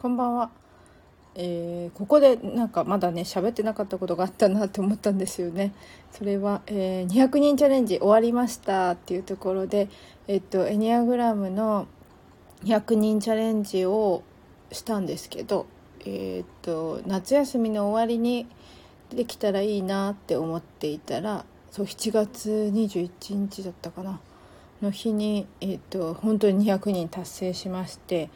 こんばんは。えーここでなんかまだね喋ってなかったことがあったなって思ったんですよね。それは、えー200人チャレンジ終わりましたっていうところで、えっとエニアグラムの200人チャレンジをしたんですけど、えっと夏休みの終わりにできたらいいなって思っていたら、そう7月21日だったかなの日にえっと本当に200人達成しまして。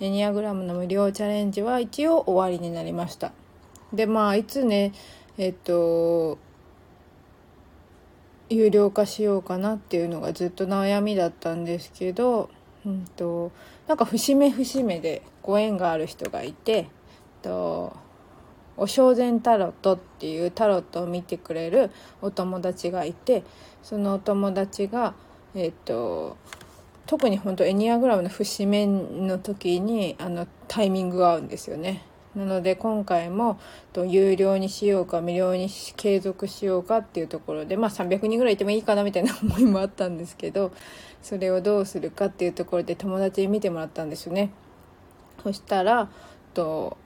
エニアグラムの無料チャレンジは一応終わりになりました。でまあいつねえっと有料化しようかなっていうのがずっと悩みだったんですけど、うんと、なんか節目節目でご縁がある人がいてとお正前タロットっていうタロットを見てくれるお友達がいてそのお友達がえっと特に本当エニアグラムの節目の時にあのタイミングが合うんですよねなので今回もと有料にしようか無料に継続しようかっていうところでまあ300人ぐらいいてもいいかなみたいな思いもあったんですけどそれをどうするかっていうところで友達に見てもらったんですよねそしたらと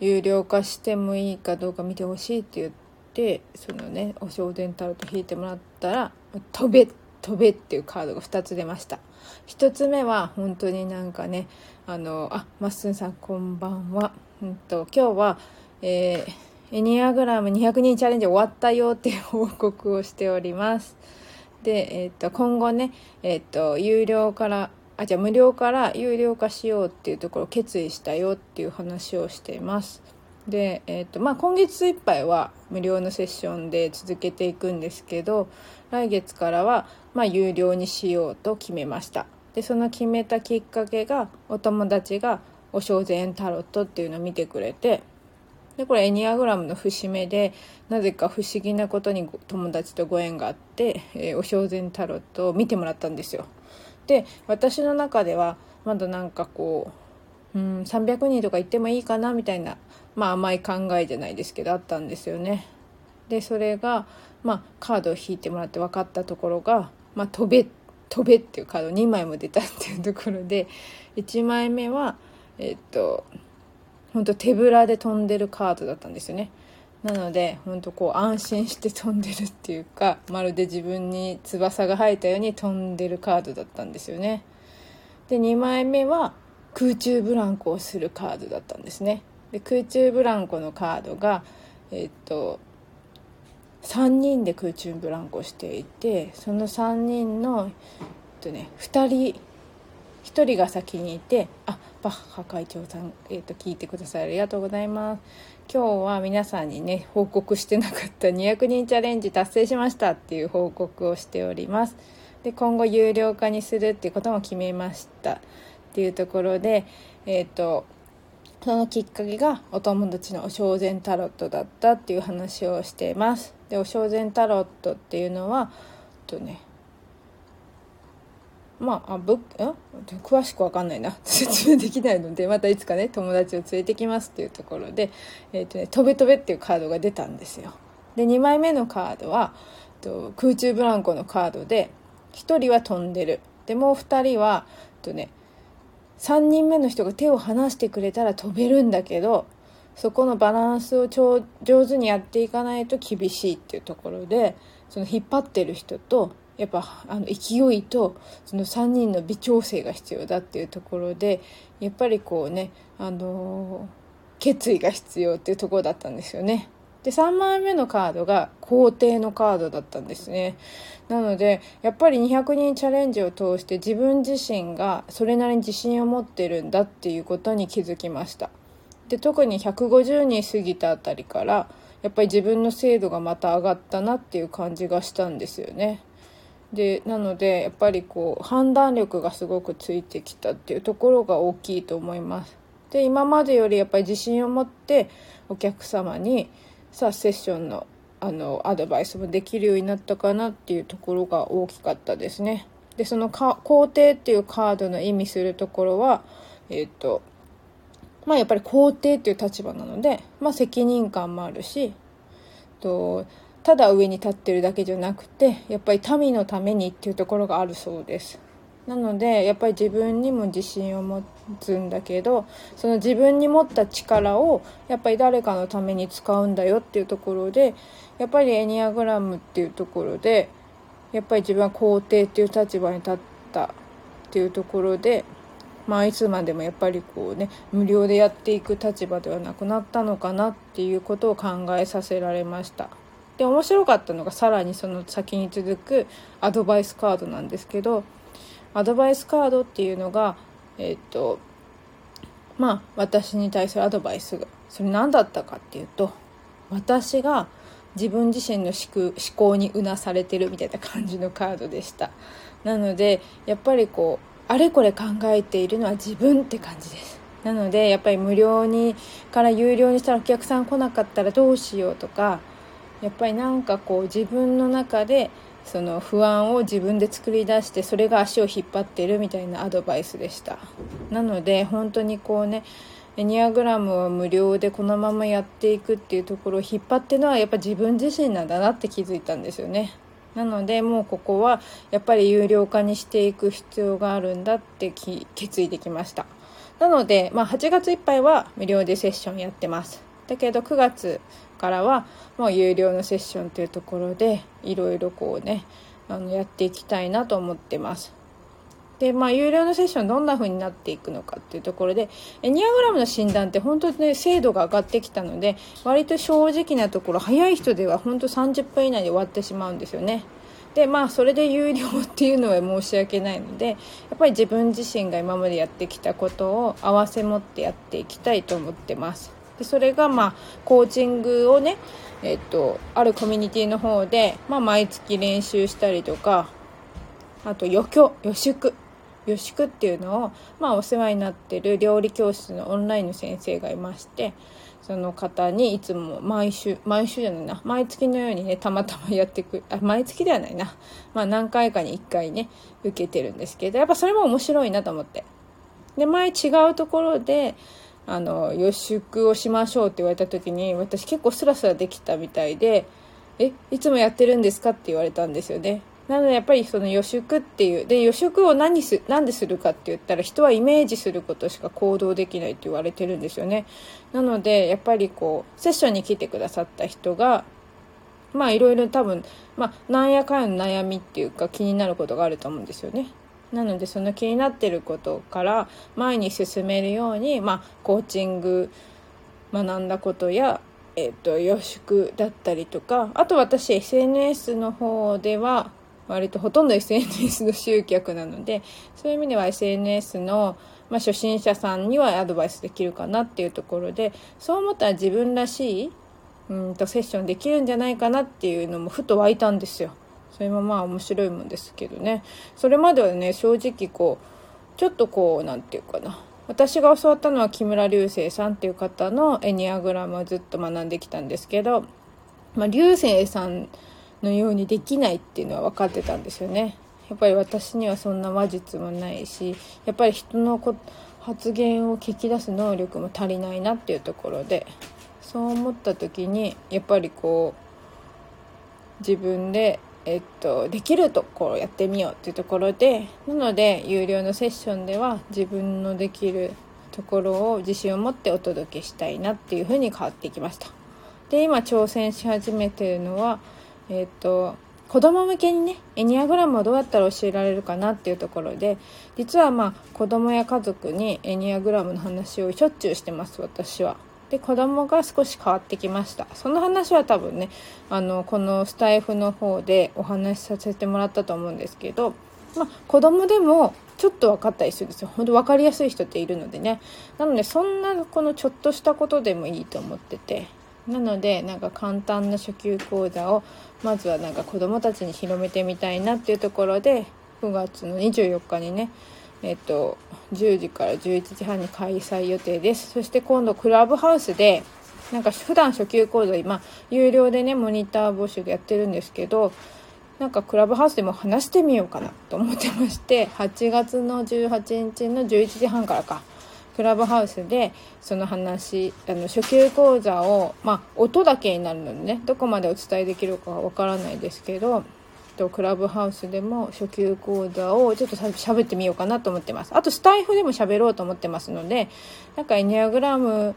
有料化してもいいかどうか見てほしいって言ってそのねお正前タロット引いてもらったら「飛べ!」飛べっていうカードが2つ出ました。1つ目は本当になんかねあのあまっすんさんこんばんは、うんと、今日は、えー、エニアグラム200人チャレンジ終わったよっていう報告をしております。で、えー、と今後ね、えー、と有料からあじゃあ無料から有料化しようっていうところを決意したよっていう話をしています。で、えーとまあ、今月いっぱいは無料のセッションで続けていくんですけど来月からは、まあ、有料にしようと決めました。でその決めたきっかけがお友達が「お正前タロット」っていうのを見てくれてでこれエニアグラムの節目でなぜか不思議なことに友達とご縁があって「えー、お正前タロット」を見てもらったんですよ。で私の中ではまだなんかこううん300人とか行ってもいいかなみたいなまあ甘い考えじゃないですけどあったんですよね。でそれが、まあ、カードを引いてもらって分かったところが「まあ、飛べ」飛べっていうカード2枚も出たっていうところで1枚目はえっと本当手ぶらで飛んでるカードだったんですよね。なので本当こう安心して飛んでるっていうかまるで自分に翼が生えたように飛んでるカードだったんですよね。で2枚目は空中ブランコをするカードだったんですね。で空中ブランコのカードがえっと3人で空中ブランコしていてその3人の、えっとね、2人1人が先にいてあバッハ会長さん、えっと、聞いてくださいありがとうございます。今日は皆さんにね報告してなかった200人チャレンジ達成しましたっていう報告をしております。で今後有料化にするっていうことも決めました。っていうところでえっ、とそのきっかけがお友達のお正前タロットだったっていう話をしています。でお正前タロットっていうのはとねまああぶん詳しく分かんないな。説明できないのでまたいつかね友達を連れてきますっていうところで「えーとね、飛べ飛べ」っていうカードが出たんですよ。で2枚目のカードはと空中ブランコのカードで1人は飛んでる。でもう2人はとね3人目の人が手を離してくれたら飛べるんだけどそこのバランスを上手にやっていかないと厳しいっていうところでその引っ張ってる人とやっぱあの勢いとその3人の微調整が必要だっていうところでやっぱりこうね、あの、決意が必要っていうところだったんですよね。で3枚目のカードが皇帝のカードだったんですね。なのでやっぱり200人チャレンジを通して自分自身がそれなりに自信を持ってるんだっていうことに気づきました。で特に150人過ぎたあたりからやっぱり自分の精度がまた上がったなっていう感じがしたんですよね。でなのでやっぱりこう判断力がすごくついてきたっていうところが大きいと思います。で今までよりやっぱり自信を持ってお客様にさあセッションのあのアドバイスもできるようになったかなっていうところが大きかったですね。でその皇帝っていうカードの意味するところはえっ、ー、とまあやっぱり皇帝っていう立場なので、まあ、責任感もあるしとただ上に立ってるだけじゃなくてやっぱり民のためにっていうところがあるそうです。なのでやっぱり自分にも自信を持ってつんだけどその自分に持った力をやっぱり誰かのために使うんだよっていうところでやっぱりエニアグラムっていうところでやっぱり自分は皇帝っていう立場に立ったっていうところでまあいつまでもやっぱりこうね無料でやっていく立場ではなくなったのかなっていうことを考えさせられました。で面白かったのがさらにその先に続くアドバイスカードなんですけどアドバイスカードっていうのがえっとまあ私に対するアドバイスがそれ何だったかっていうと私が自分自身の思考にうなされてるみたいな感じのカードでした。なのでやっぱりこうあれこれ考えているのは自分って感じです。なのでやっぱり無料にから有料にしたらお客さん来なかったらどうしようとかやっぱりなんかこう自分の中でその不安を自分で作り出してそれが足を引っ張ってるみたいなアドバイスでした。なので本当にこうねエニアグラムを無料でこのままやっていくっていうところを引っ張ってるのはやっぱ自分自身なんだなって気づいたんですよね。なのでもうここはやっぱり有料化にしていく必要があるんだって決意できました。なので、まあ、8月いっぱいは無料でセッションやってます。だけど9月からはもう有料のセッションというところでいろいろこうねあのやっていきたいなと思ってます。でまあ有料のセッションどんな風になっていくのかっていうところでエニアグラムの診断って本当にね精度が上がってきたので割と正直なところ早い人では本当30分以内で終わってしまうんですよね。でまあそれで有料っていうのは申し訳ないのでやっぱり自分自身が今までやってきたことを併せ持ってやっていきたいと思ってます。でそれがまあコーチングをねえっとあるコミュニティの方で、まあ、毎月練習したりとかあと余興予宿予宿っていうのを、まあ、お世話になってる料理教室のオンラインの先生がいましてその方にいつも毎週毎週じゃないな毎月のようにねたまたまやってくあ毎月ではないな、まあ、何回かに1回ね受けてるんですけどやっぱそれも面白いなと思って。で前違うところであの予祝をしましょうって言われた時に私結構スラスラできたみたいで「えいつもやってるんですか?」って言われたんですよねなのでやっぱりその予祝っていうで予祝を何す何でするかって言ったら人はイメージすることしか行動できないって言われてるんですよねなのでやっぱりこうセッションに来てくださった人がまあいろいろ多分まあなんやかんや悩みっていうか気になることがあると思うんですよねなのでその気になってることから前に進めるように、まあ、コーチング学んだことや、えーと、予祝だったりとかあと私 SNS の方では割とほとんど SNS の集客なのでそういう意味では SNS の、まあ、初心者さんにはアドバイスできるかなっていうところでそう思ったら自分らしいうんとセッションできるんじゃないかなっていうのもふと湧いたんですよ。それもまあ面白いもんですけどねそれまではね正直こうちょっとこう何て言うかな私が教わったのは木村流星さんっていう方のエニアグラムをずっと学んできたんですけど、まあ、流星さんのようにできないっていうのは分かってたんですよね。やっぱり私にはそんな話術もないしやっぱり人のこ発言を聞き出す能力も足りないなっていうところでそう思った時にやっぱりこう自分でえっと、できるところやってみようっていうところでなので有料のセッションでは自分のできるところを自信を持ってお届けしたいなっていうふうに変わってきました。で今挑戦し始めてるのはえっと子供向けにねエニアグラムをどうやったら教えられるかなっていうところで実はまあ子供や家族にエニアグラムの話をしょっちゅうしてます私は。で子供が少し変わってきました。その話は多分ねあのこのスタイフの方でお話しさせてもらったと思うんですけど、まあ、子供でもちょっと分かったりするんですよ。本当分かりやすい人っているのでね。なのでそんなこのちょっとしたことでもいいと思ってて。なのでなんか簡単な初級講座をまずはなんか子供たちに広めてみたいなっていうところで9月の24日にねえっと、10時から11時半に開催予定です。そして今度クラブハウスで、なんか普段初級講座今、有料でね、モニター募集でやってるんですけど、なんかクラブハウスでも話してみようかなと思ってまして、8月の18日の11時半からか、クラブハウスでその話、あの初級講座を、まあ音だけになるのでね、どこまでお伝えできるかわからないですけど、とクラブハウスでも初級講座をちょっとしゃべってみようかなと思ってます。あとスタイフでも喋ろうと思ってますのでなんかエニアグラム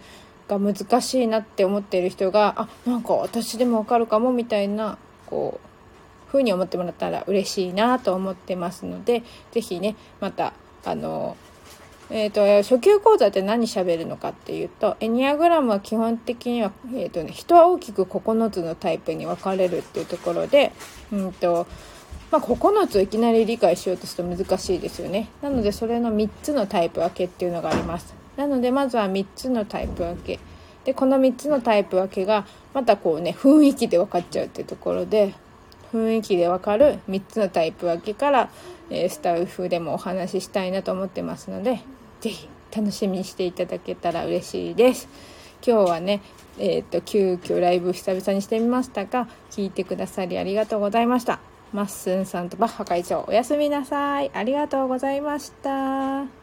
が難しいなって思っている人があなんか私でもわかるかもみたいなこう風に思ってもらったら嬉しいなと思ってますので是非ねまたあのえーと、初級講座って何喋るのかっていうとエニアグラムは基本的には、えーとね、人は大きく9つのタイプに分かれるっていうところで、うんとまあ、9つをいきなり理解しようとすると難しいですよね。なのでそれの3つのタイプ分けっていうのがあります。なのでまずは3つのタイプ分け。でこの3つのタイプ分けがまたこうね雰囲気で分かっちゃうっていうところで雰囲気で分かる3つのタイプ分けから、え、スタッフでもお話ししたいなと思ってますのでぜひ楽しみにしていただけたら嬉しいです。今日はね、えっ、ー、と、急遽ライブ久々にしてみましたが、聞いてくださりありがとうございました。まっすんさんとバッハ会長、おやすみなさい。ありがとうございました。